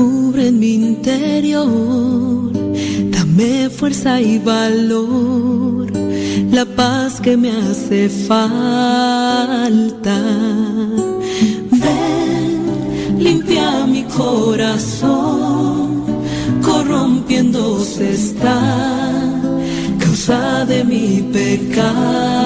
descubre en mi interior. Dame fuerza y valor, la paz que me hace falta. Ven, limpia mi corazón, corrompiéndose está causa de mi pecado.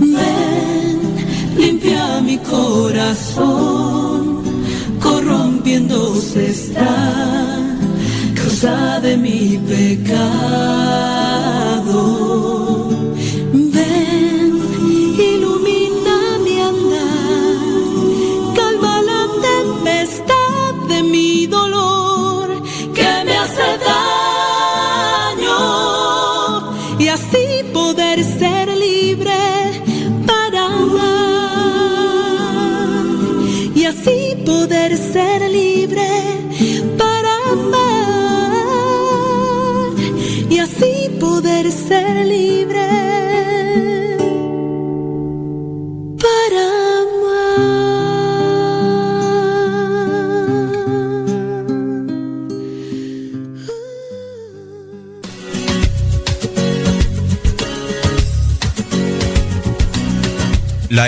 Ven, limpia mi corazón, corrompiéndose está causa de mi pecado.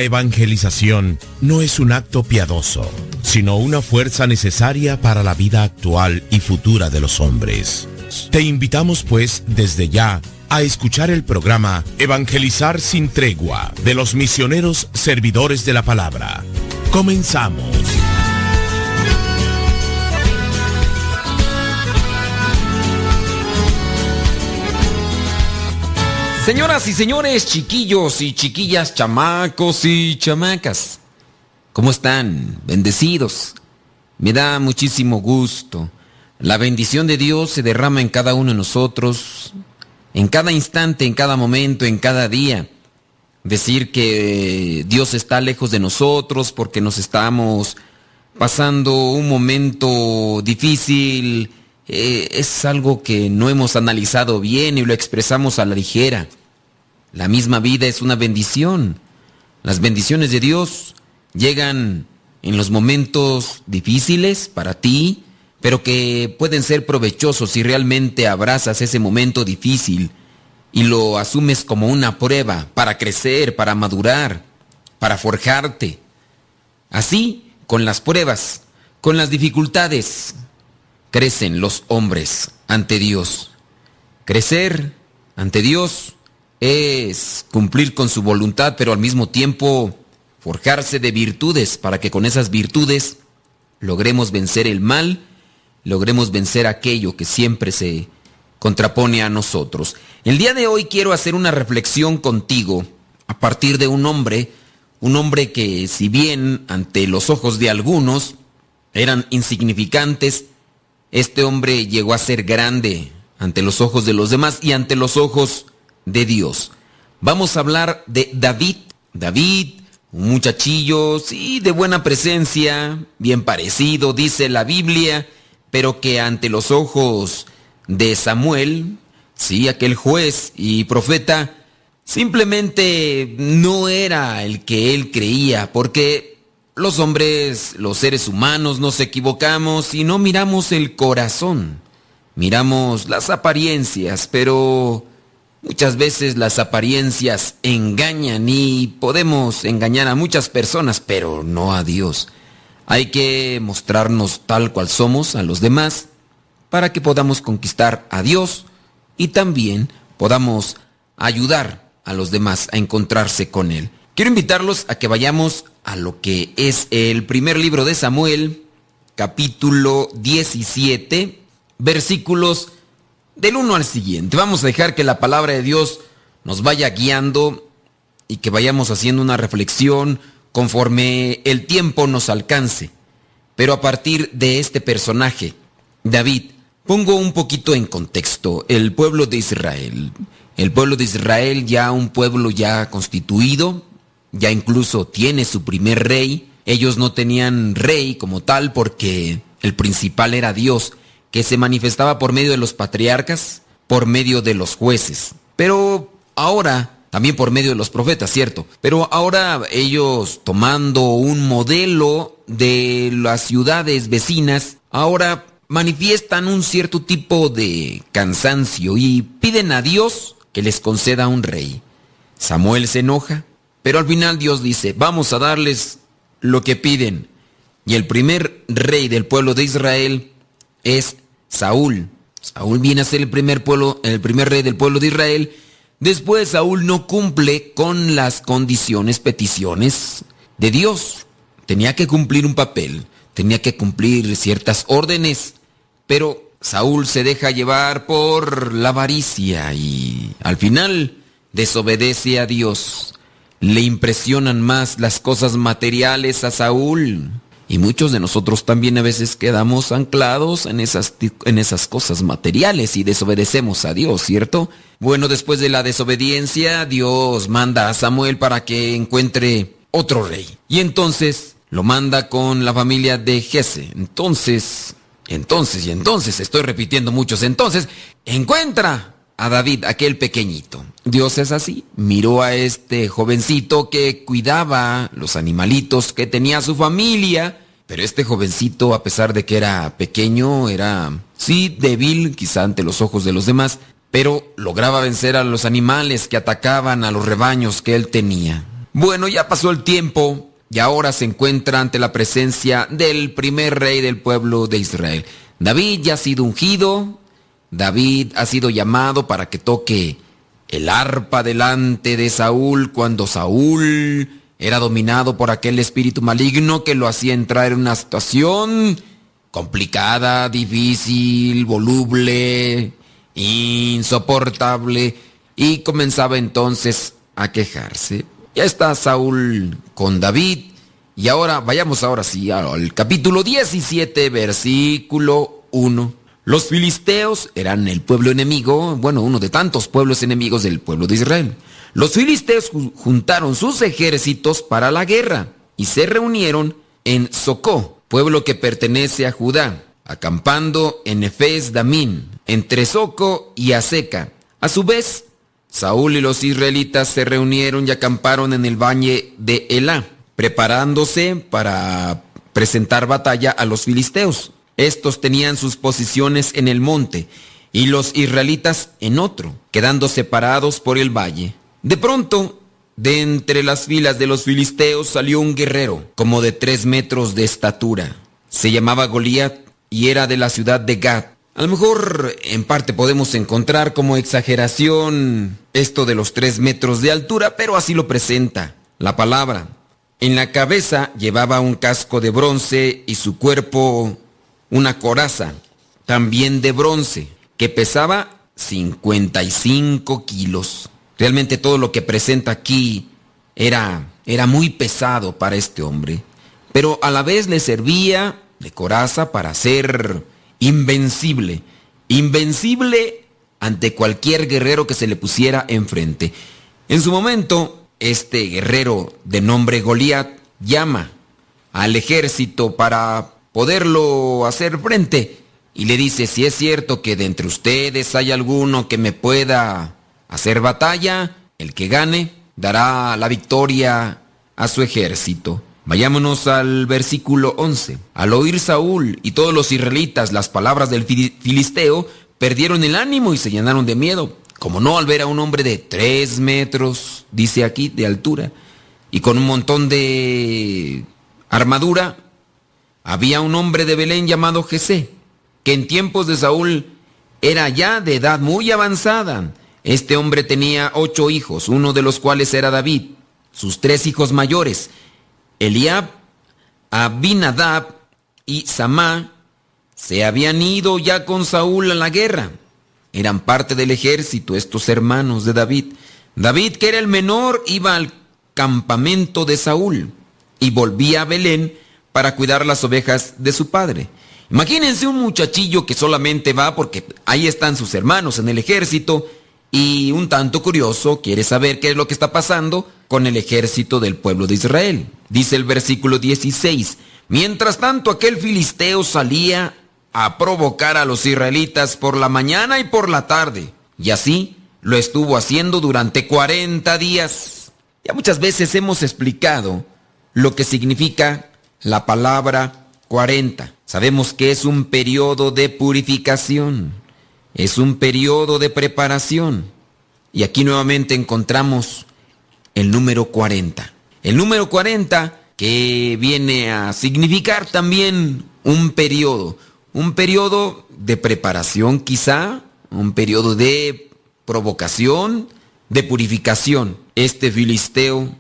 La evangelización no es un acto piadoso, sino una fuerza necesaria para la vida actual y futura de los hombres. Te invitamos pues desde ya a escuchar el programa Evangelizar sin tregua de los misioneros servidores de la palabra. Comenzamos. Señoras y señores, chiquillos y chiquillas, chamacos y chamacas, ¿cómo están? Bendecidos. Me da muchísimo gusto. La bendición de Dios se derrama en cada uno de nosotros, en cada instante, en cada momento, en cada día. Decir que Dios está lejos de nosotros porque nos estamos pasando un momento difícil, eh, es algo que no hemos analizado bien y lo expresamos a la ligera. La misma vida es una bendición. Las bendiciones de Dios llegan en los momentos difíciles para ti, pero que pueden ser provechosos si realmente abrazas ese momento difícil y lo asumes como una prueba para crecer, para madurar, para forjarte. Así, con las pruebas, con las dificultades, crecen los hombres ante Dios. Crecer ante Dios es cumplir con su voluntad, pero al mismo tiempo forjarse de virtudes para que con esas virtudes logremos vencer el mal, logremos vencer aquello que siempre se contrapone a nosotros. El día de hoy quiero hacer una reflexión contigo a partir de un hombre, un hombre que si bien ante los ojos de algunos eran insignificantes, este hombre llegó a ser grande ante los ojos de los demás y ante los ojos de Dios. Vamos a hablar de David. David, un muchachillo, sí, de buena presencia, bien parecido, dice la Biblia, pero que ante los ojos de Samuel, sí, aquel juez y profeta, simplemente no era el que él creía, porque los hombres, los seres humanos, nos equivocamos y no miramos el corazón, miramos las apariencias, pero muchas veces las apariencias engañan y podemos engañar a muchas personas, pero no a Dios. Hay que mostrarnos tal cual somos a los demás para que podamos conquistar a Dios y también podamos ayudar a los demás a encontrarse con Él. Quiero invitarlos a que vayamos a lo que es el primer libro de Samuel, capítulo 17, versículos del 1 al siguiente. Vamos a dejar que la palabra de Dios nos vaya guiando y que vayamos haciendo una reflexión conforme el tiempo nos alcance. Pero a partir de este personaje, David, pongo un poquito en contexto el pueblo de Israel. El pueblo de Israel ya un pueblo ya constituido, ya incluso tiene su primer rey. Ellos no tenían rey como tal porque el principal era Dios, que se manifestaba por medio de los patriarcas, por medio de los jueces. Pero ahora también por medio de los profetas, cierto. Pero ahora ellos tomando un modelo de las ciudades vecinas, ahora manifiestan un cierto tipo de cansancio y piden a Dios que les conceda un rey. Samuel se enoja, pero al final Dios dice, vamos a darles lo que piden. Y el primer rey del pueblo de Israel es Saúl. Saúl viene a ser el primer pueblo, el primer rey del pueblo de Israel Después Saúl no cumple con las condiciones, peticiones de Dios. Tenía que cumplir un papel, tenía que cumplir ciertas órdenes, pero Saúl se deja llevar por la avaricia y al final desobedece a Dios. Le impresionan más las cosas materiales a Saúl y muchos de nosotros también a veces quedamos anclados en esas, en esas cosas materiales y desobedecemos a Dios, ¿cierto? Bueno, después de la desobediencia, Dios manda a Samuel para que encuentre otro rey. Y entonces lo manda con la familia de Jesse. Entonces, entonces y entonces, estoy repitiendo muchos entonces, encuentra a David, aquel pequeñito. Dios es así. Miró a este jovencito que cuidaba los animalitos que tenía su familia. Pero este jovencito, a pesar de que era pequeño, era, sí, débil, quizá ante los ojos de los demás, pero lograba vencer a los animales que atacaban a los rebaños que él tenía. Bueno, ya pasó el tiempo y ahora se encuentra ante la presencia del primer rey del pueblo de Israel. David ya ha sido ungido, David ha sido llamado para que toque el arpa delante de Saúl cuando Saúl era dominado por aquel espíritu maligno que lo hacía entrar en una situación complicada, difícil, voluble, insoportable y comenzaba entonces a quejarse. Ya está Saúl con David y ahora vayamos ahora sí al capítulo 17 versículo 1. Los filisteos eran el pueblo enemigo, bueno, uno de tantos pueblos enemigos del pueblo de Israel. Los filisteos juntaron sus ejércitos para la guerra y se reunieron en Socó, pueblo que pertenece a Judá, acampando en Efes Damín, entre Soco y Aseca. A su vez, Saúl y los israelitas se reunieron y acamparon en el valle de Elá, preparándose para presentar batalla a los filisteos. Estos tenían sus posiciones en el monte y los israelitas en otro, quedando separados por el valle. De pronto, de entre las filas de los filisteos salió un guerrero, como de tres metros de estatura. Se llamaba Goliat y era de la ciudad de Gad. A lo mejor en parte podemos encontrar como exageración esto de los tres metros de altura, pero así lo presenta la palabra. En la cabeza llevaba un casco de bronce y su cuerpo una coraza, también de bronce, que pesaba 55 kilos. Realmente todo lo que presenta aquí era, era muy pesado para este hombre, pero a la vez le servía de coraza para ser invencible, invencible ante cualquier guerrero que se le pusiera enfrente. En su momento, este guerrero de nombre Goliat llama al ejército para poderlo hacer frente. Y le dice, si es cierto que de entre ustedes hay alguno que me pueda hacer batalla, el que gane dará la victoria a su ejército. Vayámonos al versículo 11. Al oír Saúl y todos los israelitas las palabras del filisteo, perdieron el ánimo y se llenaron de miedo. Como no al ver a un hombre de tres metros, dice aquí, de altura, y con un montón de armadura, había un hombre de Belén llamado Jesé, que en tiempos de Saúl era ya de edad muy avanzada. Este hombre tenía ocho hijos, uno de los cuales era David, sus tres hijos mayores, Eliab, Abinadab y Samá, se habían ido ya con Saúl a la guerra. Eran parte del ejército estos hermanos de David. David, que era el menor, iba al campamento de Saúl y volvía a Belén para cuidar las ovejas de su padre. Imagínense un muchachillo que solamente va porque ahí están sus hermanos en el ejército y un tanto curioso quiere saber qué es lo que está pasando con el ejército del pueblo de Israel. Dice el versículo 16, mientras tanto aquel filisteo salía a provocar a los israelitas por la mañana y por la tarde, y así lo estuvo haciendo durante 40 días. Ya muchas veces hemos explicado lo que significa la palabra 40. Sabemos que es un periodo de purificación, es un periodo de preparación. Y aquí nuevamente encontramos el número 40. El número 40 que viene a significar también un periodo, un periodo de preparación quizá, un periodo de provocación, de purificación. Este filisteo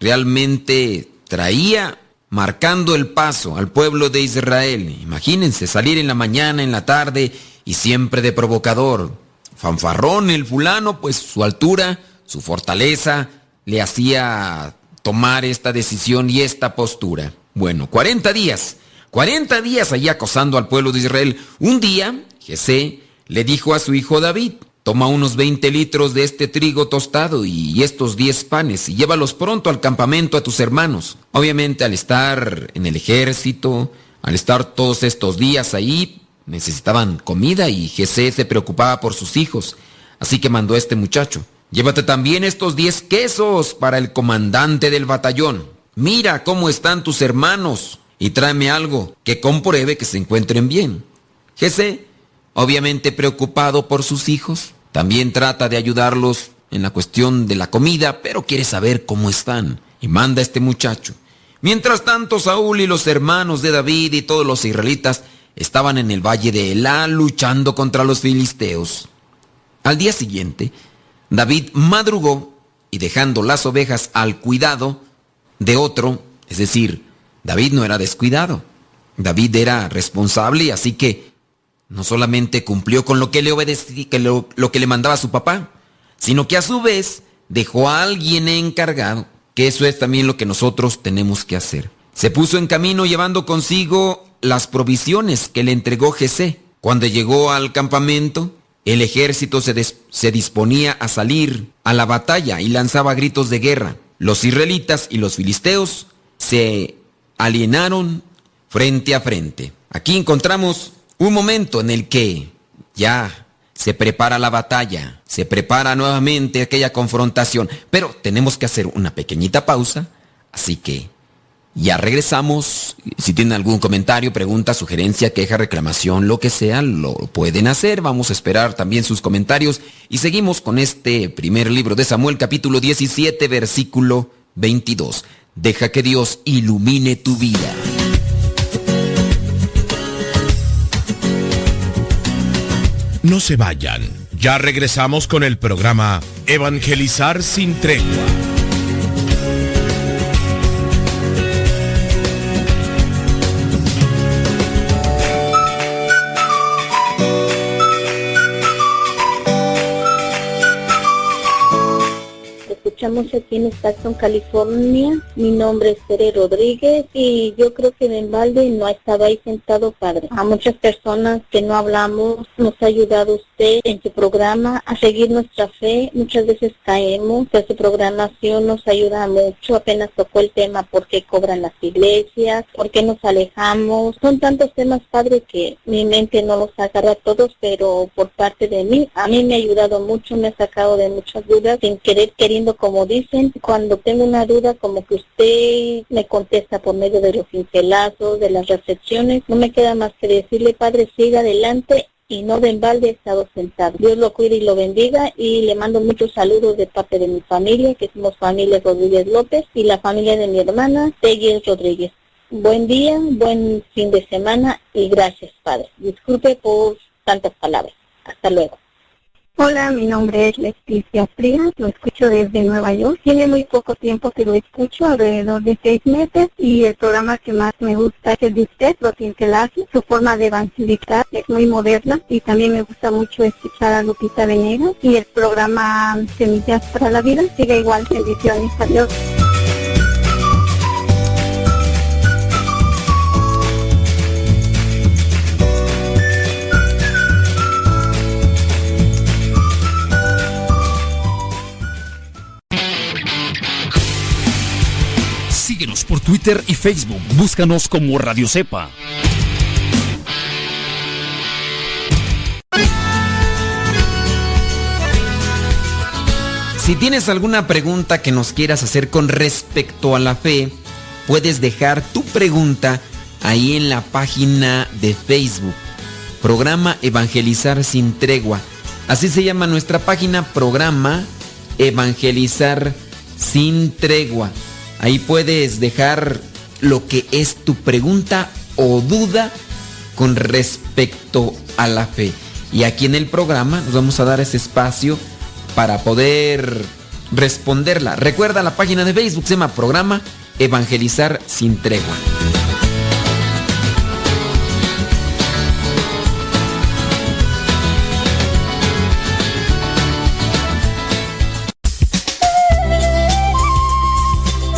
realmente traía marcando el paso al pueblo de Israel. Imagínense salir en la mañana, en la tarde y siempre de provocador. Fanfarrón el fulano, pues su altura, su fortaleza le hacía tomar esta decisión y esta postura. Bueno, 40 días, 40 días allí acosando al pueblo de Israel. Un día, Jesé le dijo a su hijo David, Toma unos 20 litros de este trigo tostado y estos 10 panes y llévalos pronto al campamento a tus hermanos. Obviamente al estar en el ejército, al estar todos estos días ahí, necesitaban comida y Jesé se preocupaba por sus hijos. Así que mandó a este muchacho. Llévate también estos 10 quesos para el comandante del batallón. Mira cómo están tus hermanos y tráeme algo que compruebe que se encuentren bien. Jesé, obviamente preocupado por sus hijos, también trata de ayudarlos en la cuestión de la comida, pero quiere saber cómo están y manda a este muchacho. Mientras tanto, Saúl y los hermanos de David y todos los israelitas estaban en el valle de Elá luchando contra los filisteos. Al día siguiente, David madrugó y dejando las ovejas al cuidado de otro, es decir, David no era descuidado. David era responsable, así que no solamente cumplió con lo que le obedecía, que lo, lo que le mandaba su papá, sino que a su vez dejó a alguien encargado, que eso es también lo que nosotros tenemos que hacer. Se puso en camino llevando consigo las provisiones que le entregó Jesé. Cuando llegó al campamento, el ejército se, se, disponía a salir a la batalla y lanzaba gritos de guerra. Los israelitas y los filisteos se alienaron frente a frente. Aquí encontramos un momento en el que ya se prepara la batalla, se prepara nuevamente aquella confrontación, pero tenemos que hacer una pequeñita pausa, así que ya regresamos. Si tienen algún comentario, pregunta, sugerencia, queja, reclamación, lo que sea, lo pueden hacer. Vamos a esperar también sus comentarios y seguimos con este primer libro de Samuel, capítulo 17, versículo 22. Deja que Dios ilumine tu vida. No se vayan. Ya regresamos con el programa Evangelizar sin tregua. Escuchamos aquí en Stockton, California. Mi nombre es Tere Rodríguez y yo creo que en balde no estaba ahí sentado, padre. A muchas personas que no hablamos, nos ha ayudado usted en su programa a seguir nuestra fe. Muchas veces caemos, pero su programación nos ayuda mucho. Apenas tocó el tema por qué cobran las iglesias, por qué nos alejamos. Son tantos temas, padre, que mi mente no los agarra todos, pero por parte de mí, a mí me ha ayudado mucho, me ha sacado de muchas dudas, sin querer, queriendo, como dicen. Cuando tengo una duda, como que usted me contesta por medio de los pincelazos, de las reflexiones. No me queda más que decirle, Padre, siga adelante y no de balde estado sentado. Dios lo cuide y lo bendiga y le mando muchos saludos de parte de mi familia, que somos familia Rodríguez López y la familia de mi hermana, Teguiel Rodríguez. Buen día, buen fin de semana y gracias, Padre. Disculpe por tantas palabras. Hasta luego. Hola, mi nombre es Leticia Frías, lo escucho desde Nueva York. Tiene muy poco tiempo que lo escucho, alrededor de seis meses, y el programa que más me gusta es el de usted, hace. Su forma de evangelizar es muy moderna y también me gusta mucho escuchar a Lupita Venegas y el programa Semillas para la Vida. Sigue igual, bendiciones, adiós. Síguenos por Twitter y Facebook. Búscanos como Radio Cepa. Si tienes alguna pregunta que nos quieras hacer con respecto a la fe, puedes dejar tu pregunta ahí en la página de Facebook. Programa Evangelizar sin tregua. Así se llama nuestra página, Programa Evangelizar sin tregua. Ahí puedes dejar lo que es tu pregunta o duda con respecto a la fe. Y aquí en el programa nos vamos a dar ese espacio para poder responderla. Recuerda la página de Facebook, se llama Programa Evangelizar sin Tregua.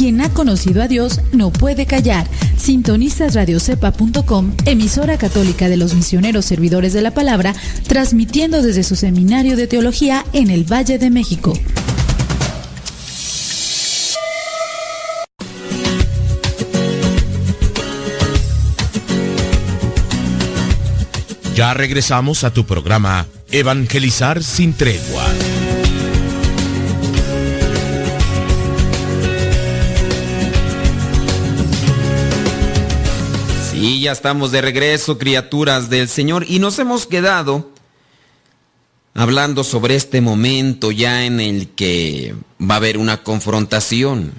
Quien ha conocido a Dios no puede callar. Sintonizas radiocepa.com, emisora católica de los misioneros servidores de la palabra, transmitiendo desde su seminario de teología en el Valle de México. Ya regresamos a tu programa Evangelizar sin tregua. Ya estamos de regreso, criaturas del Señor, y nos hemos quedado hablando sobre este momento ya en el que va a haber una confrontación.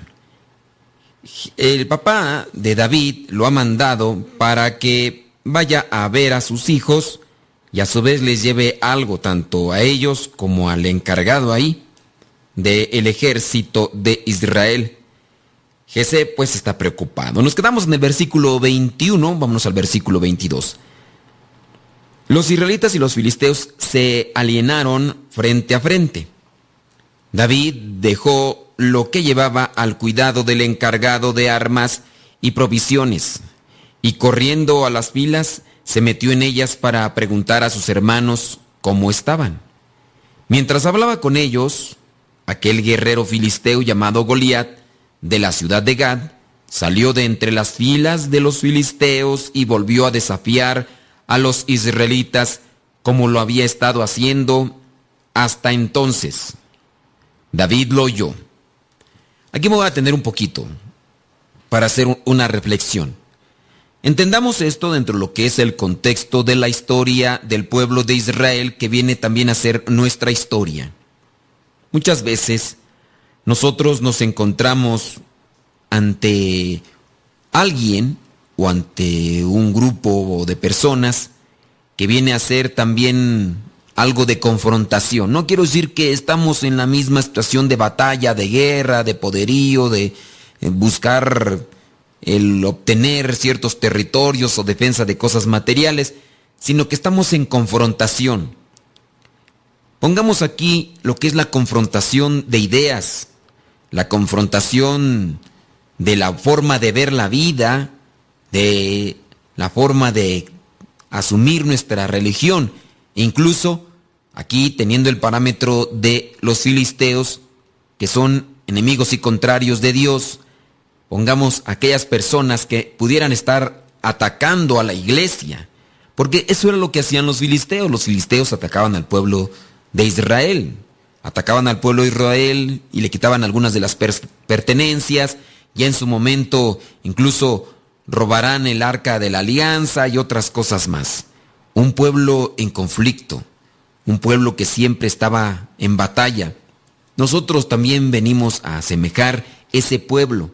El papá de David lo ha mandado para que vaya a ver a sus hijos y a su vez les lleve algo tanto a ellos como al encargado ahí del ejército de Israel. Jesse pues está preocupado. Nos quedamos en el versículo 21, vámonos al versículo 22. Los israelitas y los filisteos se alienaron frente a frente. David dejó lo que llevaba al cuidado del encargado de armas y provisiones, y corriendo a las filas se metió en ellas para preguntar a sus hermanos cómo estaban. Mientras hablaba con ellos, aquel guerrero filisteo llamado Goliat de la ciudad de Gad, salió de entre las filas de los filisteos y volvió a desafiar a los israelitas como lo había estado haciendo hasta entonces. David lo oyó. Aquí me voy a tener un poquito para hacer una reflexión. Entendamos esto dentro de lo que es el contexto de la historia del pueblo de Israel que viene también a ser nuestra historia. Muchas veces nosotros nos encontramos ante alguien o ante un grupo de personas que viene a ser también algo de confrontación. No quiero decir que estamos en la misma situación de batalla, de guerra, de poderío, de eh, buscar el obtener ciertos territorios o defensa de cosas materiales, sino que estamos en confrontación. Pongamos aquí lo que es la confrontación de ideas, la confrontación de la forma de ver la vida, de la forma de asumir nuestra religión, incluso aquí teniendo el parámetro de los filisteos, que son enemigos y contrarios de Dios, pongamos aquellas personas que pudieran estar atacando a la iglesia, porque eso era lo que hacían los filisteos, los filisteos atacaban al pueblo de Israel, atacaban al pueblo de Israel y le quitaban algunas de las pertenencias, y en su momento incluso robarán el arca de la alianza y otras cosas más. Un pueblo en conflicto, un pueblo que siempre estaba en batalla. Nosotros también venimos a asemejar ese pueblo.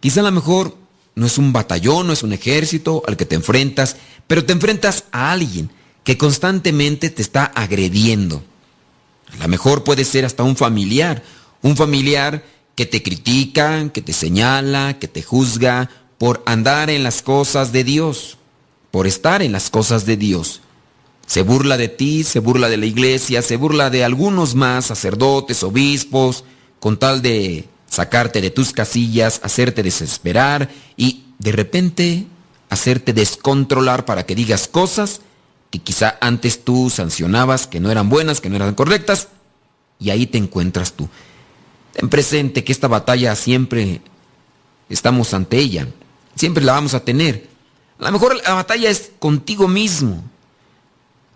Quizá a lo mejor no es un batallón, no es un ejército al que te enfrentas, pero te enfrentas a alguien que constantemente te está agrediendo. A lo mejor puede ser hasta un familiar, un familiar que te critica, que te señala, que te juzga por andar en las cosas de Dios, por estar en las cosas de Dios. Se burla de ti, se burla de la iglesia, se burla de algunos más, sacerdotes, obispos, con tal de sacarte de tus casillas, hacerte desesperar y de repente hacerte descontrolar para que digas cosas que quizá antes tú sancionabas que no eran buenas, que no eran correctas, y ahí te encuentras tú. Ten presente que esta batalla siempre estamos ante ella, siempre la vamos a tener. A lo mejor la batalla es contigo mismo.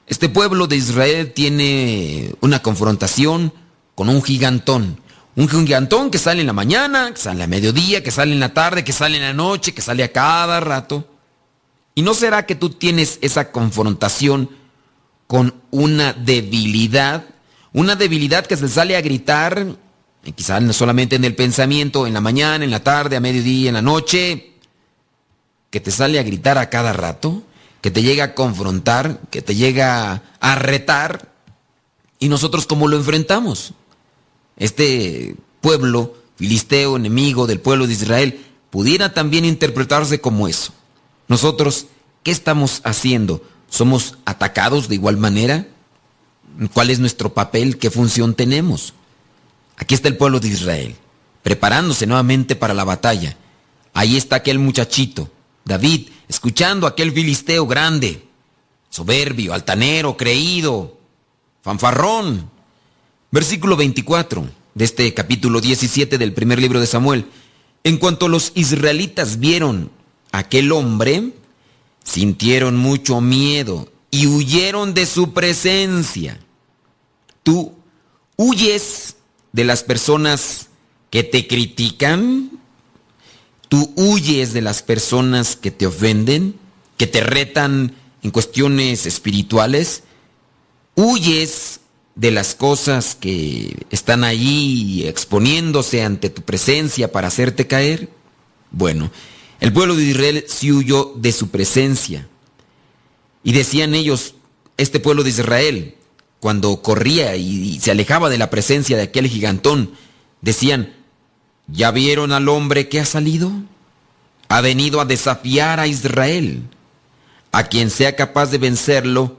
Este pueblo de Israel tiene una confrontación con un gigantón. Un gigantón que sale en la mañana, que sale a mediodía, que sale en la tarde, que sale en la noche, que sale a cada rato. ¿Y no será que tú tienes esa confrontación con una debilidad? Una debilidad que se sale a gritar, quizás no solamente en el pensamiento, en la mañana, en la tarde, a mediodía, en la noche, que te sale a gritar a cada rato, que te llega a confrontar, que te llega a retar. ¿Y nosotros cómo lo enfrentamos? este pueblo filisteo, enemigo del pueblo de Israel, pudiera también interpretarse como eso. Nosotros, ¿qué estamos haciendo? ¿Somos atacados de igual manera? ¿Cuál es nuestro papel? ¿Qué función tenemos? Aquí está el pueblo de Israel, preparándose nuevamente para la batalla. Ahí está aquel muchachito, David, escuchando a aquel filisteo grande, soberbio, altanero, creído, fanfarrón, Versículo 24 de este capítulo 17 del primer libro de Samuel. En cuanto los israelitas vieron aquel hombre, sintieron mucho miedo y huyeron de su presencia. Tú huyes de las personas que te critican, tú huyes de las personas que te ofenden, que te retan en cuestiones espirituales, huyes de las cosas que están ahí exponiéndose ante tu presencia para hacerte caer? Bueno, el pueblo de Israel sí huyó de su presencia. Y decían ellos, este pueblo de Israel, cuando corría y, se alejaba de la presencia de aquel gigantón, decían, ¿ya vieron al hombre que ha salido? Ha venido a desafiar a Israel. A quien sea capaz de vencerlo,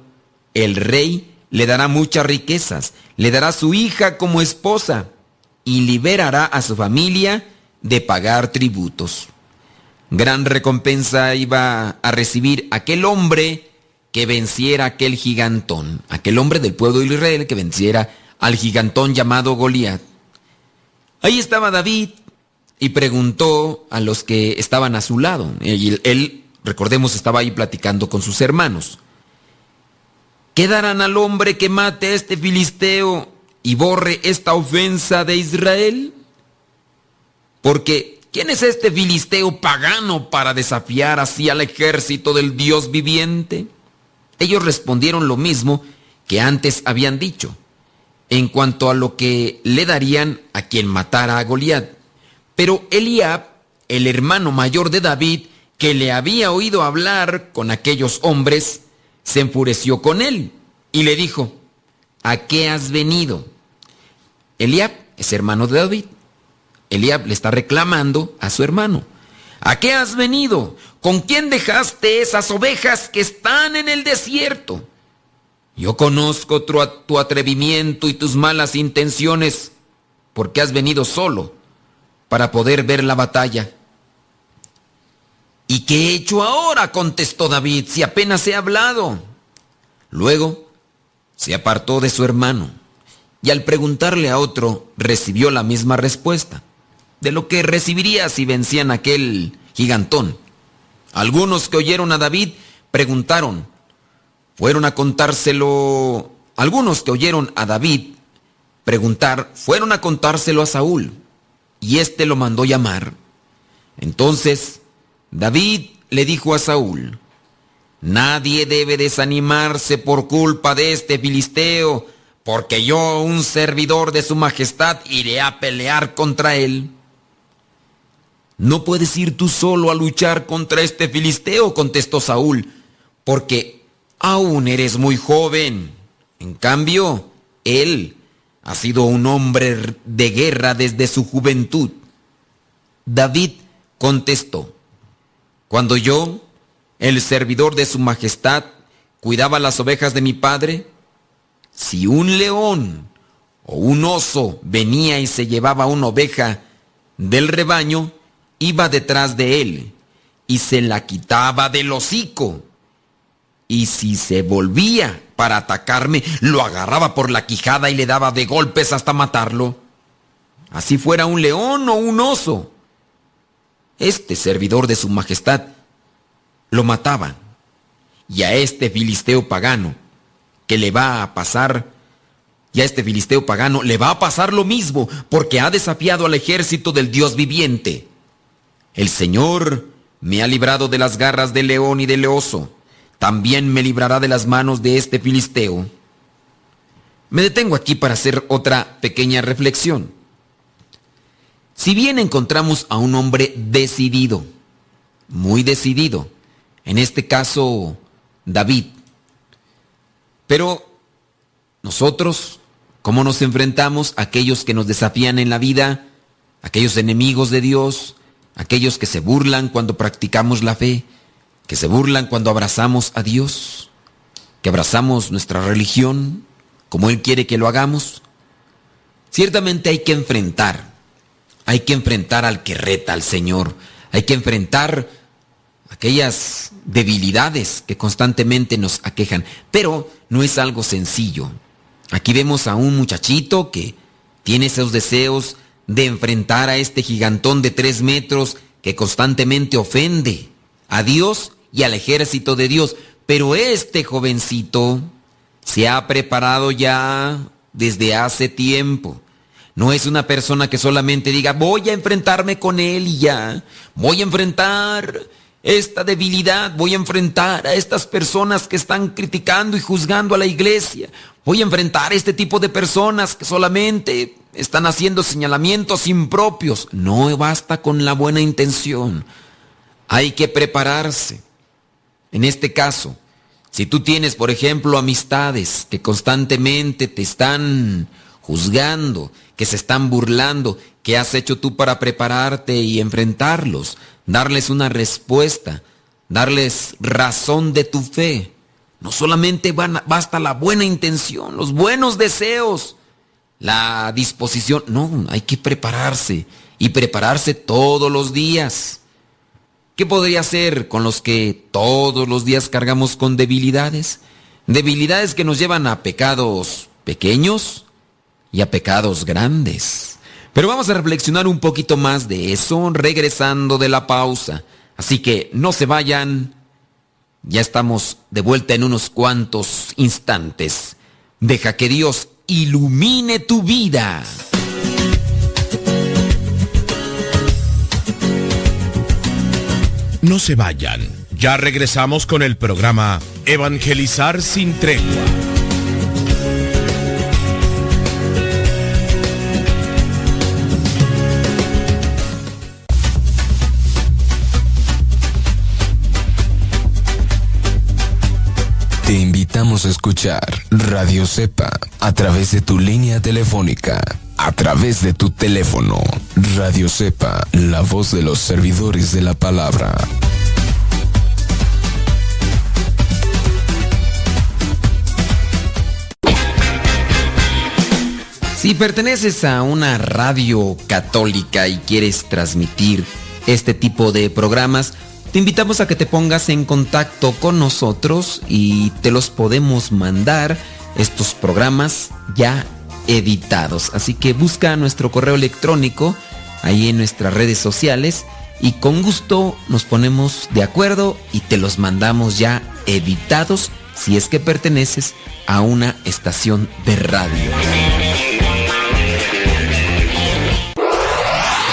el rey le dará muchas riquezas, le dará su hija como esposa y liberará a su familia de pagar tributos. Gran recompensa iba a recibir aquel hombre que venciera aquel gigantón, aquel hombre del pueblo de Israel que venciera al gigantón llamado Goliat. Ahí estaba David, y preguntó a los que estaban a su lado. Y él, recordemos, estaba ahí platicando con sus hermanos. ¿Qué darán al hombre que mate a este filisteo y borre esta ofensa de Israel? Porque, ¿quién es este filisteo pagano para desafiar así al ejército del Dios viviente? Ellos respondieron lo mismo que antes habían dicho, en cuanto a lo que le darían a quien matara a Goliat. Pero Eliab, el hermano mayor de David, que le había oído hablar con aquellos hombres, se enfureció con él y le dijo, ¿a qué has venido? Eliab es hermano de David. Eliab le está reclamando a su hermano. ¿A qué has venido? ¿Con quién dejaste esas ovejas que están en el desierto? Yo conozco tu, atrevimiento y tus malas intenciones, porque has venido solo para poder ver la batalla. ¿Y qué he hecho ahora? contestó David, si apenas he hablado. Luego se apartó de su hermano y al preguntarle a otro recibió la misma respuesta de lo que recibiría si vencían aquel gigantón. Algunos que oyeron a David preguntaron, fueron a contárselo, algunos que oyeron a David preguntar, fueron a contárselo a Saúl y éste lo mandó llamar. Entonces David le dijo a Saúl, Nadie debe desanimarse por culpa de este filisteo, porque yo, un servidor de su majestad, iré a pelear contra él. No puedes ir tú solo a luchar contra este filisteo, contestó Saúl, porque aún eres muy joven. En cambio, él ha sido un hombre de guerra desde su juventud. David contestó, cuando yo, el servidor de su majestad, cuidaba las ovejas de mi padre, si un león o un oso venía y se llevaba una oveja del rebaño, iba detrás de él y se la quitaba del hocico. Y si se volvía para atacarme, lo agarraba por la quijada y le daba de golpes hasta matarlo. Así fuera un león o un oso este servidor de su majestad, lo mataban. Y a este filisteo pagano, que le va a pasar, y a este filisteo pagano le va a pasar lo mismo, porque ha desafiado al ejército del Dios viviente. El Señor me ha librado de las garras del león y del oso, también me librará de las manos de este filisteo. Me detengo aquí para hacer otra pequeña reflexión. Si bien encontramos a un hombre decidido, muy decidido, en este caso David, pero nosotros, ¿cómo nos enfrentamos a aquellos que nos desafían en la vida, aquellos enemigos de Dios, aquellos que se burlan cuando practicamos la fe, que se burlan cuando abrazamos a Dios, que abrazamos nuestra religión como Él quiere que lo hagamos? Ciertamente hay que enfrentar hay que enfrentar al que reta al Señor. Hay que enfrentar aquellas debilidades que constantemente nos aquejan. Pero no es algo sencillo. Aquí vemos a un muchachito que tiene esos deseos de enfrentar a este gigantón de tres metros que constantemente ofende a Dios y al ejército de Dios. Pero este jovencito se ha preparado ya desde hace tiempo. No es una persona que solamente diga, voy a enfrentarme con él y ya. Voy a enfrentar esta debilidad, voy a enfrentar a estas personas que están criticando y juzgando a la iglesia. Voy a enfrentar a este tipo de personas que solamente están haciendo señalamientos impropios. No basta con la buena intención. Hay que prepararse. En este caso, si tú tienes, por ejemplo, amistades que constantemente te están juzgando, que se están burlando. ¿Qué has hecho tú para prepararte y enfrentarlos? Darles una respuesta, darles razón de tu fe. No solamente basta la buena intención, los buenos deseos, la disposición. No, hay que prepararse y prepararse todos los días. ¿Qué podría hacer con los que todos los días cargamos con debilidades? Debilidades que nos llevan a pecados pequeños y a pecados grandes. Pero vamos a reflexionar un poquito más de eso regresando de la pausa. Así que no se vayan. Ya estamos de vuelta en unos cuantos instantes. Deja que Dios ilumine tu vida. No se vayan. Ya regresamos con el programa Evangelizar sin tregua. Te invitamos a escuchar Radio Cepa a través de tu línea telefónica, a través de tu teléfono. Radio Cepa, la voz de los servidores de la palabra. Si perteneces a una radio católica y quieres transmitir este tipo de programas, te invitamos a que te pongas en contacto con nosotros y te los podemos mandar estos programas ya editados. Así que busca nuestro correo electrónico ahí en nuestras redes sociales y con gusto nos ponemos de acuerdo y te los mandamos ya editados si es que perteneces a una estación de radio.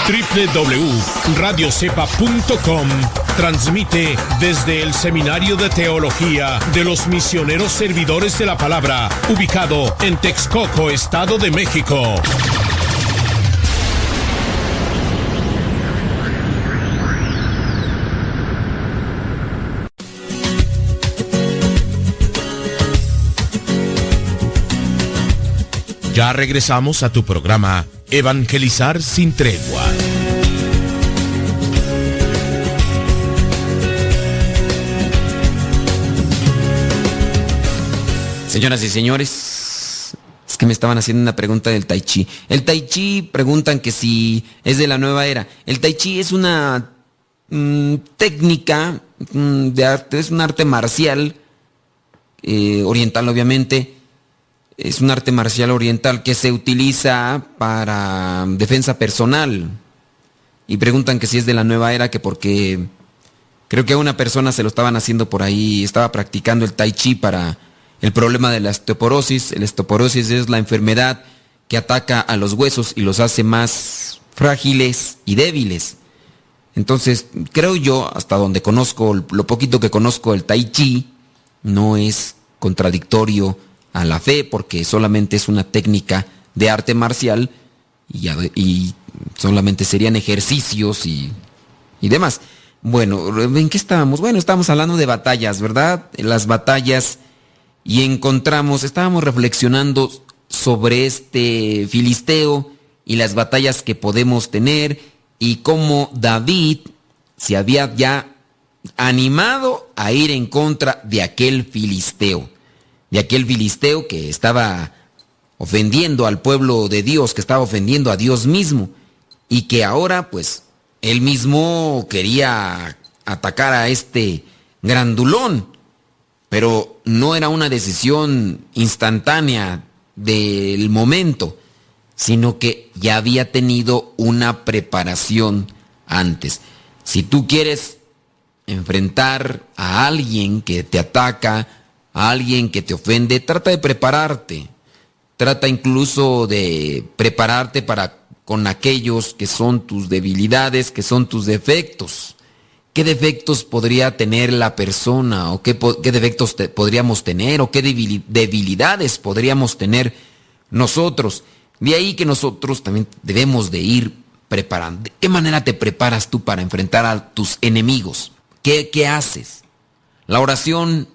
www.radiocepa.com transmite desde el Seminario de Teología de los Misioneros Servidores de la Palabra, ubicado en Texcoco, Estado de México. Ya regresamos a tu programa Evangelizar sin tregua. Señoras y señores, es que me estaban haciendo una pregunta del tai chi. El tai chi preguntan que si es de la nueva era. El tai chi es una mm, técnica mm, de arte, es un arte marcial, eh, oriental obviamente. Es un arte marcial oriental que se utiliza para defensa personal. Y preguntan que si es de la nueva era, que porque creo que a una persona se lo estaban haciendo por ahí, estaba practicando el tai chi para el problema de la osteoporosis. La osteoporosis es la enfermedad que ataca a los huesos y los hace más frágiles y débiles. Entonces, creo yo, hasta donde conozco, lo poquito que conozco el tai chi, no es contradictorio a la fe, porque solamente es una técnica de arte marcial y, y solamente serían ejercicios y, y demás. Bueno, ¿en qué estábamos? Bueno, estábamos hablando de batallas, ¿verdad? Las batallas y encontramos, estábamos reflexionando sobre este filisteo y las batallas que podemos tener y cómo David se había ya animado a ir en contra de aquel filisteo, de aquel filisteo que estaba ofendiendo al pueblo de Dios, que estaba ofendiendo a Dios mismo y que ahora pues él mismo quería atacar a este grandulón pero no era una decisión instantánea del momento, sino que ya había tenido una preparación antes. Si tú quieres enfrentar a alguien que te ataca, a alguien que te ofende, trata de prepararte. Trata incluso de prepararte para con aquellos que son tus debilidades, que son tus defectos. ¿Qué defectos podría tener la persona? ¿O qué, defectos podríamos tener? ¿O qué debilidades podríamos tener nosotros? De ahí que nosotros también debemos de ir preparando. ¿De qué manera te preparas tú para enfrentar a tus enemigos? ¿Qué, qué haces? La oración,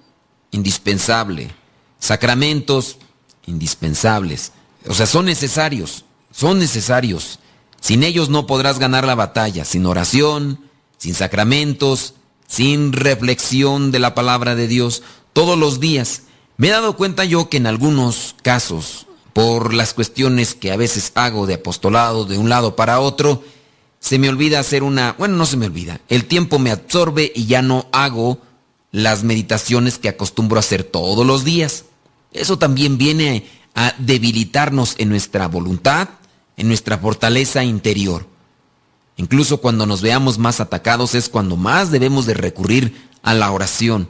indispensable. Sacramentos, indispensables. O sea, son necesarios, son necesarios. Sin ellos no podrás ganar la batalla. Sin oración, sin sacramentos, sin reflexión de la palabra de Dios todos los días. Me he dado cuenta yo que en algunos casos, por las cuestiones que a veces hago de apostolado de un lado para otro, se me olvida hacer una, bueno, no se me olvida, el tiempo me absorbe y ya no hago las meditaciones que acostumbro a hacer todos los días. Eso también viene a debilitarnos en nuestra voluntad, en nuestra fortaleza interior. Incluso cuando nos veamos más atacados es cuando más debemos de recurrir a la oración.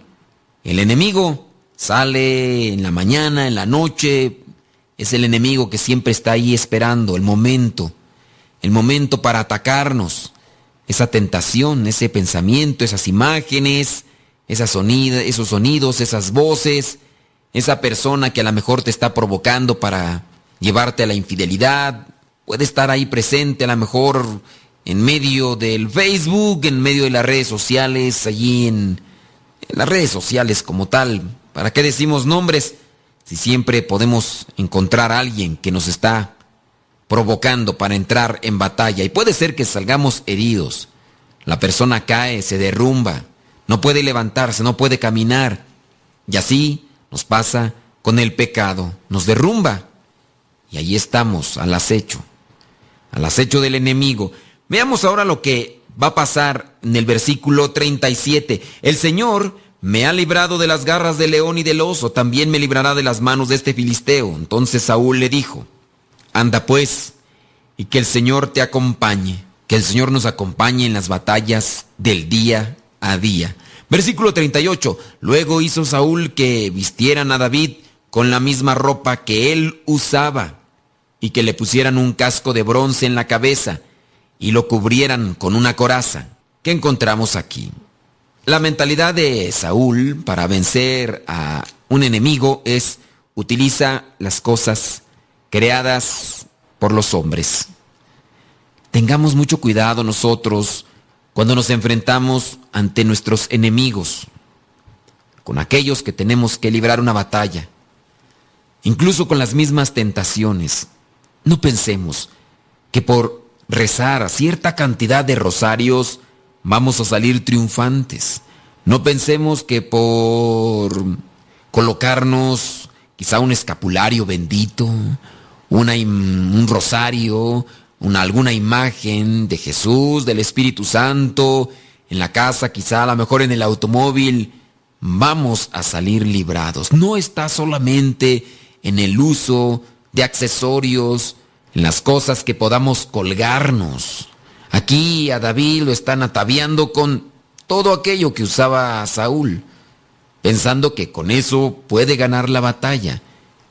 El enemigo sale en la mañana, en la noche, es el enemigo que siempre está ahí esperando el momento, el momento para atacarnos, esa tentación, ese pensamiento, esas imágenes, esos sonidos, esas voces, esa persona que a lo mejor te está provocando para llevarte a la infidelidad, puede estar ahí presente a lo mejor en medio del Facebook, en medio de las redes sociales, allí en, las redes sociales como tal. ¿Para qué decimos nombres? Si siempre podemos encontrar a alguien que nos está provocando para entrar en batalla. Y puede ser que salgamos heridos. La persona cae, se derrumba, no puede levantarse, no puede caminar. Y así nos pasa con el pecado, nos derrumba. Y ahí estamos, al acecho, al acecho del enemigo. Veamos ahora lo que va a pasar en el versículo 37. El Señor me ha librado de las garras del león y del oso, también me librará de las manos de este filisteo. Entonces Saúl le dijo, anda pues, y que el Señor te acompañe, que el Señor nos acompañe en las batallas del día a día. Versículo 38. Luego hizo Saúl que vistieran a David con la misma ropa que él usaba y que le pusieran un casco de bronce en la cabeza y lo cubrieran con una coraza. ¿Qué encontramos aquí? La mentalidad de Saúl para vencer a un enemigo es utiliza las cosas creadas por los hombres. Tengamos mucho cuidado nosotros cuando nos enfrentamos ante nuestros enemigos, con aquellos que tenemos que librar una batalla, incluso con las mismas tentaciones. No pensemos que por rezar cierta cantidad de rosarios vamos a salir triunfantes. No pensemos que por colocarnos quizá un escapulario bendito, un rosario, una, alguna imagen de Jesús, del Espíritu Santo, en la casa, quizá a lo mejor en el automóvil, vamos a salir librados. No está solamente en el uso de accesorios, en las cosas que podamos colgarnos. Aquí a David lo están ataviando con todo aquello que usaba Saúl, pensando que con eso puede ganar la batalla.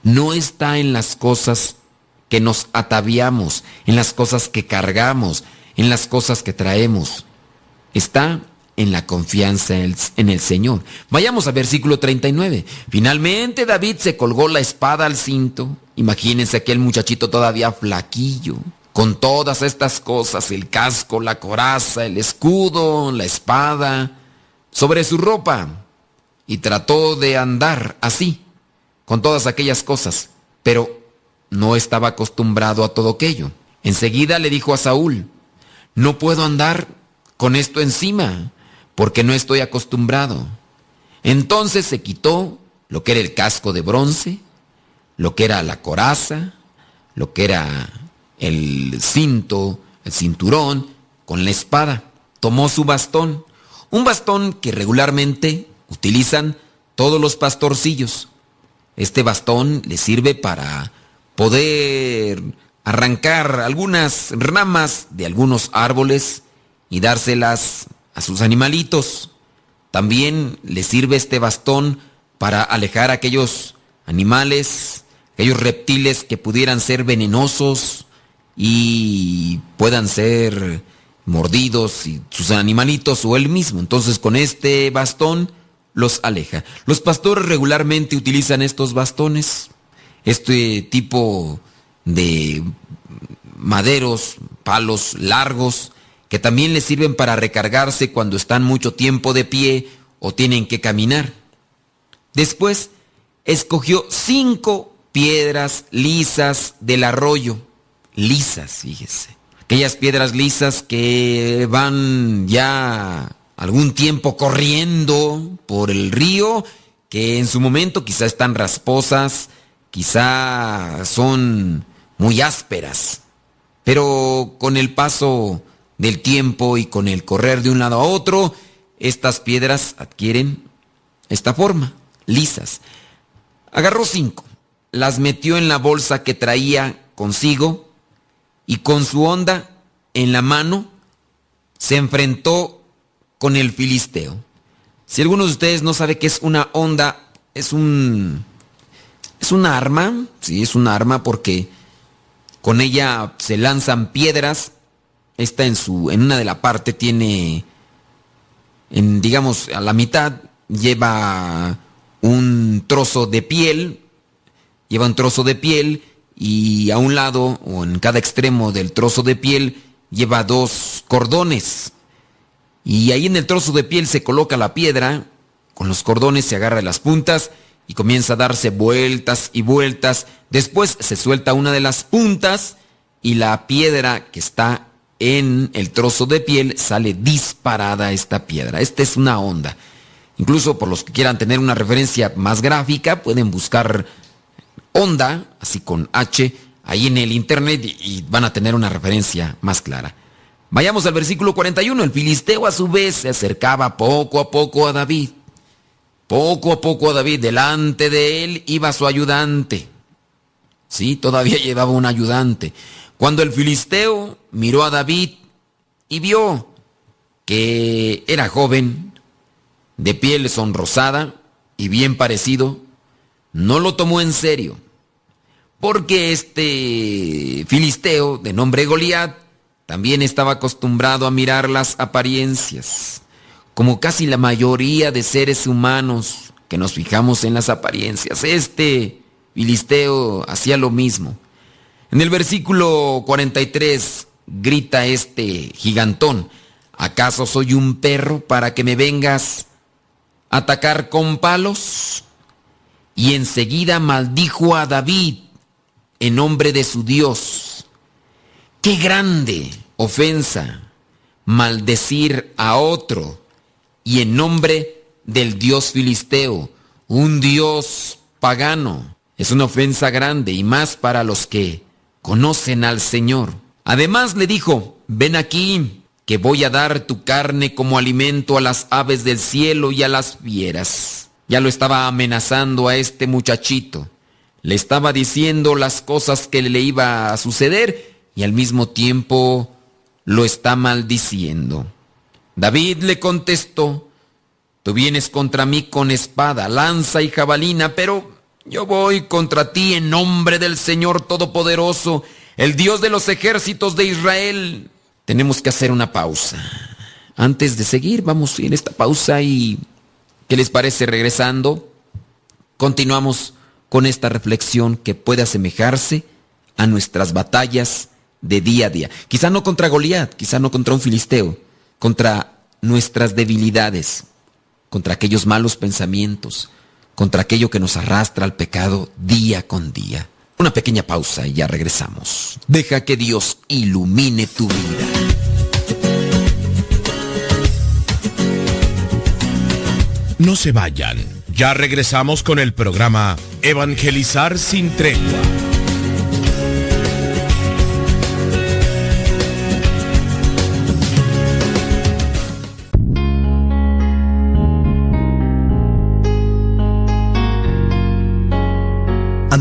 No está en las cosas que nos ataviamos, en las cosas que cargamos, en las cosas que traemos. Está en la confianza en el Señor. Vayamos a versículo 39. Finalmente David se colgó la espada al cinto. Imagínense aquel muchachito todavía flaquillo, con todas estas cosas, el casco, la coraza, el escudo, la espada, sobre su ropa. Y trató de andar así, con todas aquellas cosas, pero no estaba acostumbrado a todo aquello. Enseguida le dijo a Saúl, no puedo andar con esto encima, porque no estoy acostumbrado. Entonces se quitó lo que era el casco de bronce, lo que era la coraza, lo que era el cinto, el cinturón, con la espada. Tomó su bastón, un bastón que regularmente utilizan todos los pastorcillos. Este bastón le sirve para poder arrancar algunas ramas de algunos árboles y dárselas a sus animalitos. También le sirve este bastón para alejar a aquellos animales, aquellos reptiles que pudieran ser venenosos y puedan ser mordidos y sus animalitos o él mismo. Entonces con este bastón los aleja. Los pastores regularmente utilizan estos bastones, este tipo de maderos, palos largos, que también les sirven para recargarse cuando están mucho tiempo de pie o tienen que caminar. Después, escogió cinco piedras lisas del arroyo. Lisas, fíjese. Aquellas piedras lisas que van ya algún tiempo corriendo por el río, que en su momento quizá están rasposas, quizá son muy ásperas, pero con el paso del tiempo y con el correr de un lado a otro, estas piedras adquieren esta forma, lisas. Agarró cinco, las metió en la bolsa que traía consigo y con su onda en la mano se enfrentó con el filisteo. Si alguno de ustedes no sabe qué es una onda, es un es un arma, sí, es un arma porque con ella se lanzan piedras. Esta en su en una de la parte tiene en digamos a la mitad lleva un trozo de piel, lleva un trozo de piel y a un lado o en cada extremo del trozo de piel lleva dos cordones. Y ahí en el trozo de piel se coloca la piedra, con los cordones se agarra las puntas y comienza a darse vueltas y vueltas. Después se suelta una de las puntas y la piedra que está en el trozo de piel sale disparada esta piedra. Esta es una onda. Incluso por los que quieran tener una referencia más gráfica, pueden buscar onda, así con H, ahí en el internet y van a tener una referencia más clara. Vayamos al versículo 41. El filisteo a su vez se acercaba poco a poco a David. Poco a poco a David. Delante de él iba su ayudante. Sí, todavía llevaba un ayudante. Cuando el filisteo miró a David y vio que era joven, de piel sonrosada y bien parecido, no lo tomó en serio. Porque este filisteo de nombre Goliat también estaba acostumbrado a mirar las apariencias, como casi la mayoría de seres humanos que nos fijamos en las apariencias. Este filisteo hacía lo mismo. En el versículo 43 grita este gigantón, ¿acaso soy un perro para que me vengas a atacar con palos? Y enseguida maldijo a David en nombre de su Dios Qué grande ofensa maldecir a otro y en nombre del dios filisteo, un dios pagano. Es una ofensa grande y más para los que conocen al Señor. Además le dijo, ven aquí, que voy a dar tu carne como alimento a las aves del cielo y a las fieras. Ya lo estaba amenazando a este muchachito. Le estaba diciendo las cosas que le iba a suceder y al mismo tiempo lo está maldiciendo. David le contestó, tú vienes contra mí con espada, lanza y jabalina, pero yo voy contra ti en nombre del Señor Todopoderoso, el Dios de los ejércitos de Israel. Tenemos que hacer una pausa. Antes de seguir, vamos en esta pausa y ¿qué les parece regresando? Continuamos con esta reflexión que puede asemejarse a nuestras batallas de día a día. Quizá no contra Goliat, quizá no contra un filisteo, contra nuestras debilidades, contra aquellos malos pensamientos, contra aquello que nos arrastra al pecado día con día. Una pequeña pausa y ya regresamos. Deja que Dios ilumine tu vida. No se vayan. Ya regresamos con el programa Evangelizar sin tregua.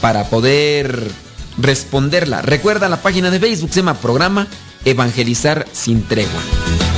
para poder responderla. Recuerda la página de Facebook, se llama Programa Evangelizar sin Tregua.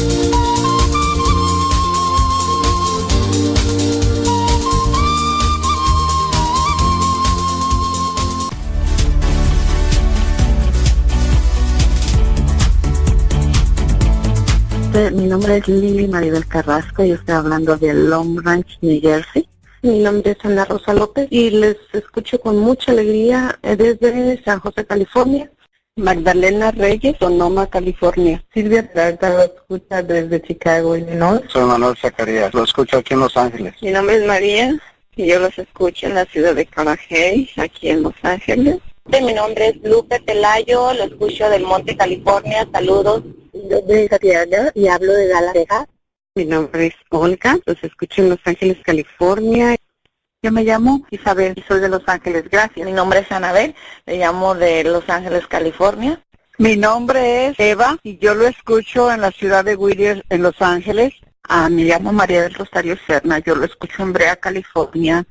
Mi nombre es Lili Maribel Carrasco y estoy hablando de Long Ranch, New Jersey. Mi nombre es Ana Rosa López y les escucho con mucha alegría eh, desde San José, California. Magdalena Reyes, Sonoma, California. Silvia Trata lo escucha desde Chicago, Illinois. Soy Manuel Zacarías, lo escucho aquí en Los Ángeles. Mi nombre es María y yo los escucho en la ciudad de Carajay, aquí en Los Ángeles. Mi nombre es Lupe Pelayo, lo escucho del Monte, California. Saludos. Yo soy Tatiana y hablo de Dallas, Texas. Mi nombre es Olga, los escucho en Los Ángeles, California. Yo me llamo Isabel y soy de Los Ángeles, gracias. Mi nombre es Anabel, le llamo de Los Ángeles, California. Mi nombre es Eva y yo lo escucho en la ciudad de Whittier, en Los Ángeles. Ah, me llamo María del Rosario Serna, yo lo escucho en Brea, California.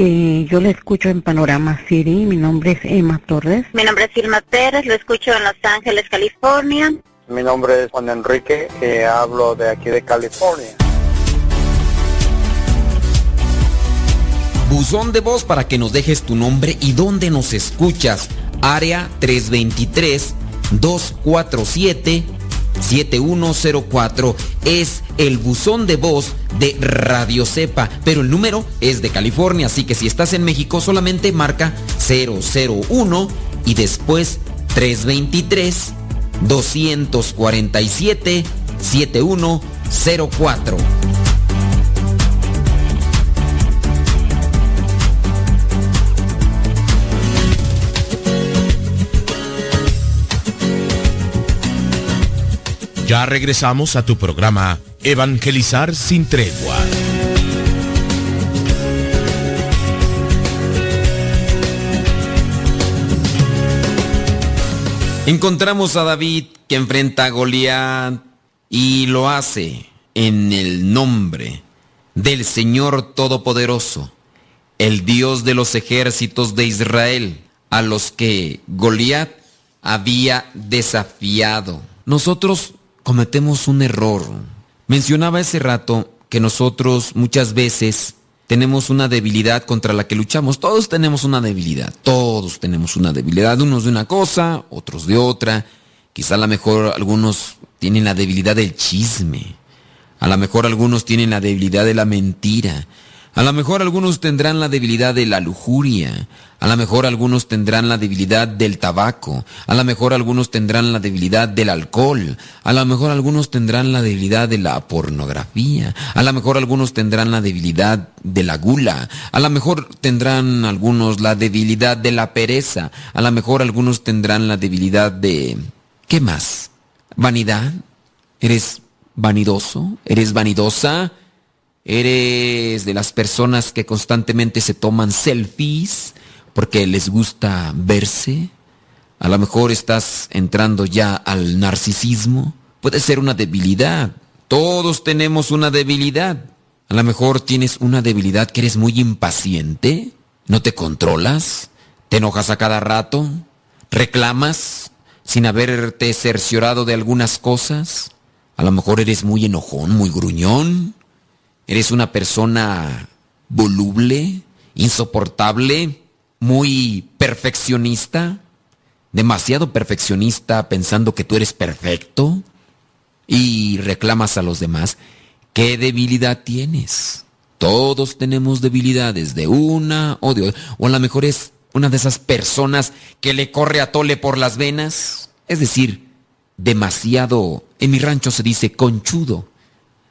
Eh, yo lo escucho en Panorama City, mi nombre es Emma Torres. Mi nombre es Irma Pérez, lo escucho en Los Ángeles, California. Mi nombre es Juan Enrique y hablo de aquí de California. Buzón de voz para que nos dejes tu nombre y dónde nos escuchas. Área 323 247 7104 es el buzón de voz de Radio Cepa, pero el número es de California, así que si estás en México solamente marca 001 y después 323 247 7104. Ya regresamos a tu programa Evangelizar sin tregua. Encontramos a David que enfrenta a Goliat y lo hace en el nombre del Señor Todopoderoso, el Dios de los ejércitos de Israel, a los que Goliat había desafiado. Nosotros cometemos un error. Mencionaba ese rato que nosotros muchas veces tenemos una debilidad contra la que luchamos. Todos tenemos una debilidad, todos tenemos una debilidad, unos de una cosa, otros de otra. Quizá a lo mejor algunos tienen la debilidad del chisme, a lo mejor algunos tienen la debilidad de la mentira, a lo mejor algunos tendrán la debilidad de la lujuria, a lo mejor algunos tendrán la debilidad del tabaco, a lo mejor algunos tendrán la debilidad del alcohol, a lo mejor algunos tendrán la debilidad de la pornografía, a lo mejor algunos tendrán la debilidad de la gula, a lo mejor tendrán algunos la debilidad de la pereza, a lo mejor algunos tendrán la debilidad de... ¿Qué más? ¿Vanidad? ¿Eres vanidoso? ¿Eres vanidosa? ¿Eres de las personas que constantemente se toman selfies porque les gusta verse? A lo mejor estás entrando ya al narcisismo. Puede ser una debilidad. Todos tenemos una debilidad. A lo mejor tienes una debilidad que eres muy impaciente, no te controlas, te enojas a cada rato, reclamas sin haberte cerciorado de algunas cosas. A lo mejor eres muy enojón, muy gruñón. Eres una persona voluble, insoportable, muy perfeccionista, demasiado perfeccionista pensando que tú eres perfecto y reclamas a los demás. ¿Qué debilidad tienes? Todos tenemos debilidades de una o de otra. O a lo mejor es una de esas personas que le corre a tole por las venas. Es decir, demasiado en mi rancho se dice conchudo,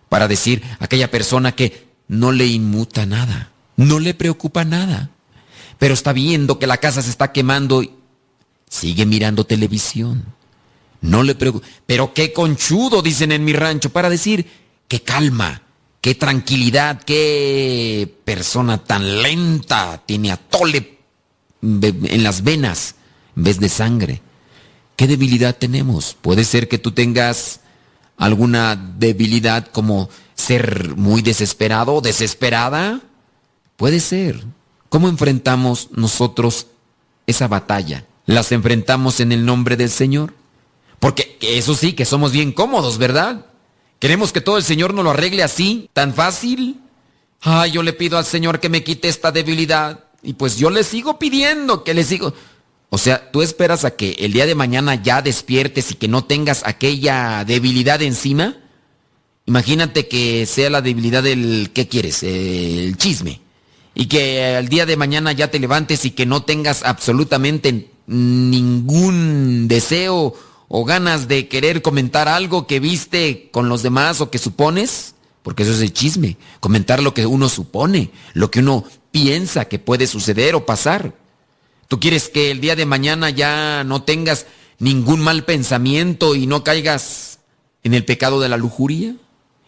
para decir aquella persona que no le inmuta nada, no le preocupa nada, pero está viendo que la casa se está quemando y sigue mirando televisión. No le preocupa, pero qué conchudo dicen en mi rancho para decir qué calma, qué tranquilidad, qué persona tan lenta tiene a tole en las venas en vez de sangre. ¿Qué debilidad tenemos? Puede ser que tú tengas alguna debilidad como ser muy desesperado o desesperada. Puede ser. ¿Cómo enfrentamos nosotros esa batalla? ¿Las enfrentamos en el nombre del Señor? Porque eso sí, que somos bien cómodos, ¿verdad? ¿Queremos que todo el Señor nos lo arregle así, tan fácil? Ay, yo le pido al Señor que me quite esta debilidad. Y pues yo le sigo pidiendo, que le sigo... O sea, tú esperas a que el día de mañana ya despiertes y que no tengas aquella debilidad encima. Imagínate que sea la debilidad del, ¿qué quieres? El chisme. Y que el día de mañana ya te levantes y que no tengas absolutamente ningún deseo o ganas de querer comentar algo que viste con los demás o que supones. Porque eso es el chisme. Comentar lo que uno supone, lo que uno piensa que puede suceder o pasar. ¿Tú quieres que el día de mañana ya no tengas ningún mal pensamiento y no caigas en el pecado de la lujuria?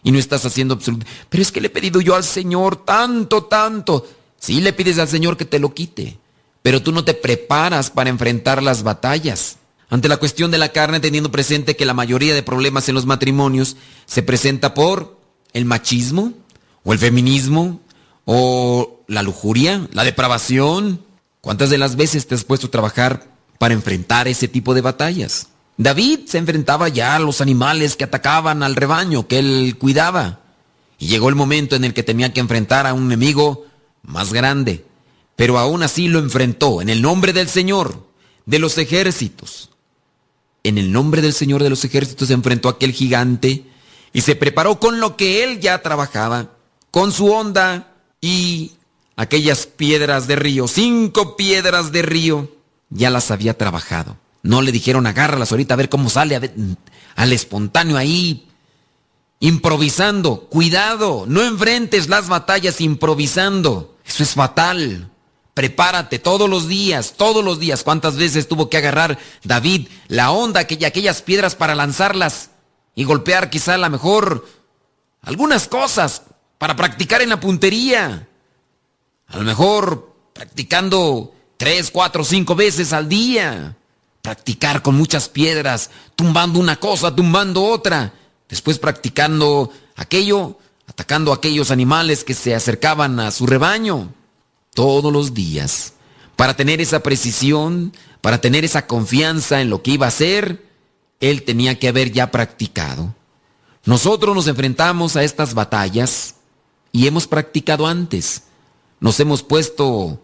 Y no estás haciendo absoluto. Pero es que le he pedido yo al Señor tanto, tanto. Sí le pides al Señor que te lo quite. Pero tú no te preparas para enfrentar las batallas. Ante la cuestión de la carne, teniendo presente que la mayoría de problemas en los matrimonios se presenta por el machismo, o el feminismo, o la lujuria, la depravación, ¿Cuántas de las veces te has puesto a trabajar para enfrentar ese tipo de batallas? David se enfrentaba ya a los animales que atacaban al rebaño que él cuidaba. Y llegó el momento en el que tenía que enfrentar a un enemigo más grande. Pero aún así lo enfrentó en el nombre del Señor de los ejércitos. En el nombre del Señor de los ejércitos se enfrentó a aquel gigante y se preparó con lo que él ya trabajaba, con su onda y aquellas piedras de río, cinco piedras de río, ya las había trabajado. No le dijeron agárralas ahorita a ver cómo sale, al espontáneo ahí, improvisando. Cuidado, no enfrentes las batallas improvisando. Eso es fatal. Prepárate todos los días, todos los días. ¿Cuántas veces tuvo que agarrar David la onda y aquellas piedras para lanzarlas y golpear quizá a lo mejor algunas cosas para practicar en la puntería? A lo mejor practicando tres, cuatro, cinco veces al día. Practicar con muchas piedras, tumbando una cosa, tumbando otra. Después practicando aquello, atacando a aquellos animales que se acercaban a su rebaño. Todos los días. Para tener esa precisión, para tener esa confianza en lo que iba a hacer, él tenía que haber ya practicado. Nosotros nos enfrentamos a estas batallas y hemos practicado antes nos hemos puesto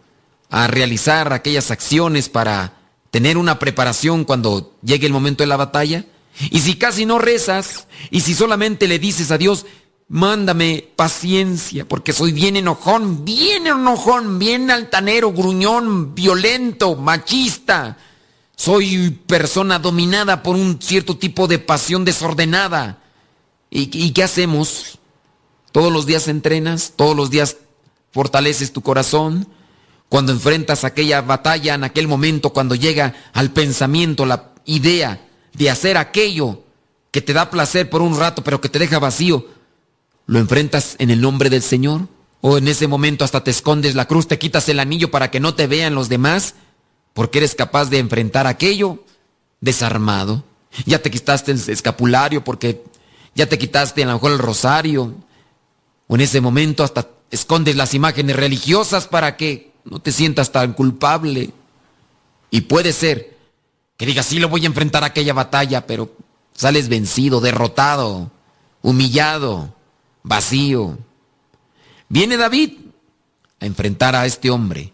a realizar aquellas acciones para tener una preparación cuando llegue el momento de la batalla? Y si casi no rezas, y si solamente le dices a Dios, mándame paciencia, porque soy bien enojón, bien enojón, bien altanero, gruñón, violento, machista. Soy persona dominada por un cierto tipo de pasión desordenada. ¿Y, y qué hacemos? Todos los días entrenas, todos los días fortaleces tu corazón, cuando enfrentas aquella batalla en aquel momento, cuando llega al pensamiento la idea de hacer aquello que te da placer por un rato, pero que te deja vacío, ¿lo enfrentas en el nombre del Señor? ¿O en ese momento hasta te escondes la cruz, te quitas el anillo para que no te vean los demás? Porque eres capaz de enfrentar aquello desarmado. Ya te quitaste el escapulario porque ya te quitaste a lo mejor el rosario. O en ese momento hasta escondes las imágenes religiosas para que no te sientas tan culpable. Y puede ser que digas, sí lo voy a enfrentar a aquella batalla, pero sales vencido, derrotado, humillado, vacío. Viene David a enfrentar a este hombre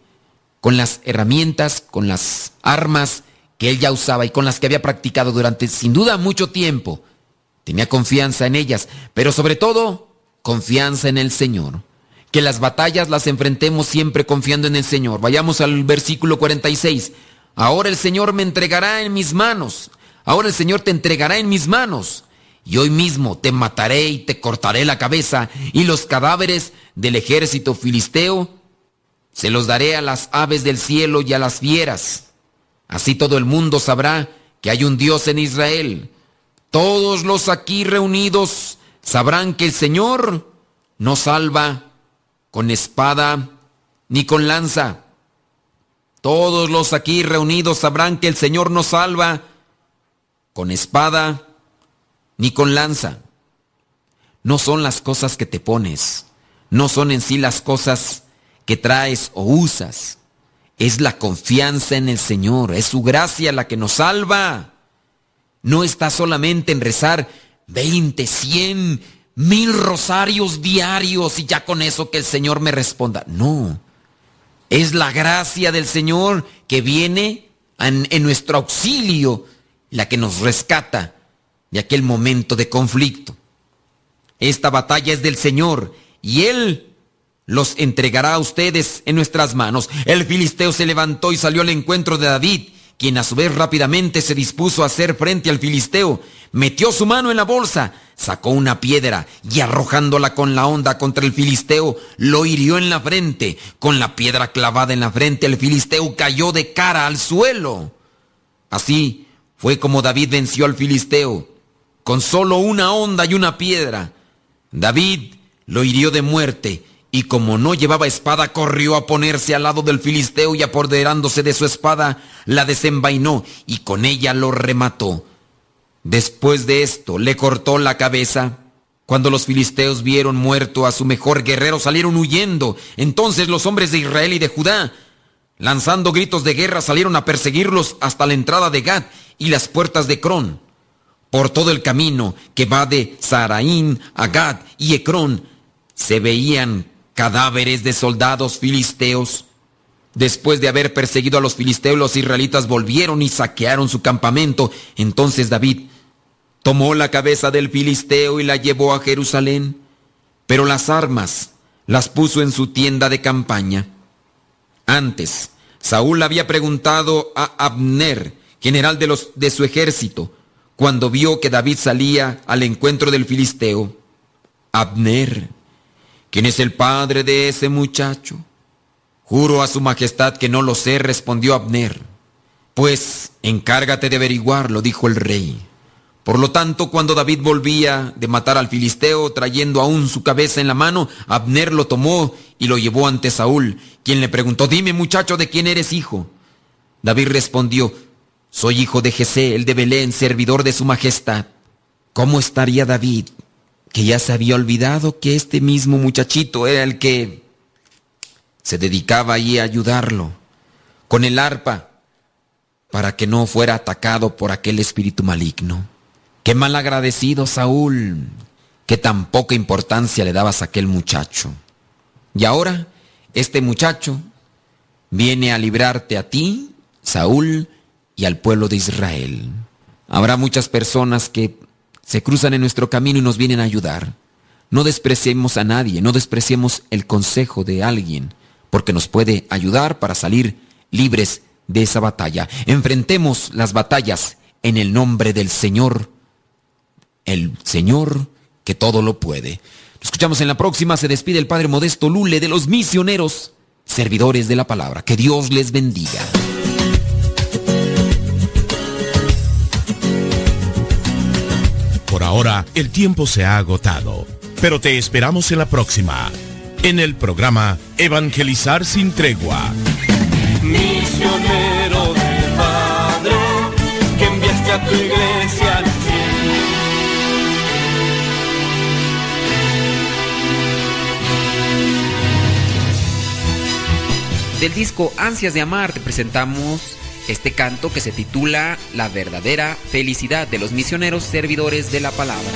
con las herramientas, con las armas que él ya usaba y con las que había practicado durante sin duda mucho tiempo. Tenía confianza en ellas, pero sobre todo confianza en el Señor que las batallas las enfrentemos siempre confiando en el Señor. Vayamos al versículo 46. Ahora el Señor me entregará en mis manos. Ahora el Señor te entregará en mis manos. y hoy mismo te mataré y te cortaré la cabeza, y los cadáveres del ejército filisteo se los daré a las aves del cielo y a las fieras. Así todo el mundo sabrá que hay un Dios en Israel. Todos los aquí reunidos sabrán que el Señor no salva con espada ni con lanza. Todos los aquí reunidos sabrán que el Señor no salva con espada ni con lanza. No son las cosas que te pones, no son en sí las cosas que traes o usas. Es la confianza en el Señor, es su gracia la que nos salva. No está solamente en rezar 20, 100, mil rosarios diarios y ya con eso que el Señor me responda. No, es la gracia del Señor que viene en, en nuestro auxilio, la que nos rescata de aquel momento de conflicto. Esta batalla es del Señor y Él los entregará a ustedes en nuestras manos. El filisteo se levantó y salió al encuentro de David, quien a su vez rápidamente se dispuso a hacer frente al filisteo. Metió su mano en la bolsa, sacó una piedra y arrojándola con la onda contra el filisteo, lo hirió en la frente. Con la piedra clavada en la frente, el filisteo cayó de cara al suelo. Así fue como David venció al filisteo con solo una onda y una piedra. David lo hirió de muerte y como no llevaba espada, corrió a ponerse al lado del filisteo y apoderándose de su espada, la desenvainó y con ella lo remató. Después de esto, le cortó la cabeza. Cuando los filisteos vieron muerto a su mejor guerrero, salieron huyendo. Entonces los hombres de Israel y de Judá, lanzando gritos de guerra, salieron a perseguirlos hasta la entrada de Gad y las puertas de Cron por todo el camino que va de Saraín a Gad y Ecrón, se veían cadáveres de soldados filisteos. Después de haber perseguido a los filisteos, los israelitas volvieron y saquearon su campamento. Entonces David tomó la cabeza del filisteo y la llevó a Jerusalén, pero las armas las puso en su tienda de campaña. Antes, Saúl había preguntado a Abner, general de, su ejército, cuando vio que David salía al encuentro del filisteo. Abner, ¿quién es el padre de ese muchacho? Juro a su majestad que no lo sé, respondió Abner. Pues encárgate de averiguarlo, dijo el rey. Por lo tanto, cuando David volvía de matar al filisteo, trayendo aún su cabeza en la mano, Abner lo tomó y lo llevó ante Saúl, quien le preguntó, dime muchacho, ¿de quién eres hijo? David respondió, soy hijo de Jesé, el de Belén, servidor de su majestad. ¿Cómo estaría David, que ya se había olvidado que este mismo muchachito era el que se dedicaba ahí a ayudarlo, con el arpa, para que no fuera atacado por aquel espíritu maligno? Qué mal agradecido Saúl, que tan poca importancia le dabas a aquel muchacho. Y ahora, este muchacho viene a librarte a ti, Saúl, y al pueblo de Israel. Habrá muchas personas que se cruzan en nuestro camino y nos vienen a ayudar. No despreciemos a nadie, no despreciemos el consejo de alguien, porque nos puede ayudar para salir libres de esa batalla. Enfrentemos las batallas en el nombre del Señor, el Señor que todo lo puede. Lo escuchamos en la próxima, se despide el Padre Modesto Lule de los misioneros, servidores de la palabra. Que Dios les bendiga. Ahora, el tiempo se ha agotado, pero te esperamos en la próxima, en el programa Evangelizar sin tregua. Misionero del Padre, que enviaste a tu iglesia al Del disco Ansias de Amar te presentamos este canto que se titula La verdadera felicidad de los misioneros servidores de la palabra.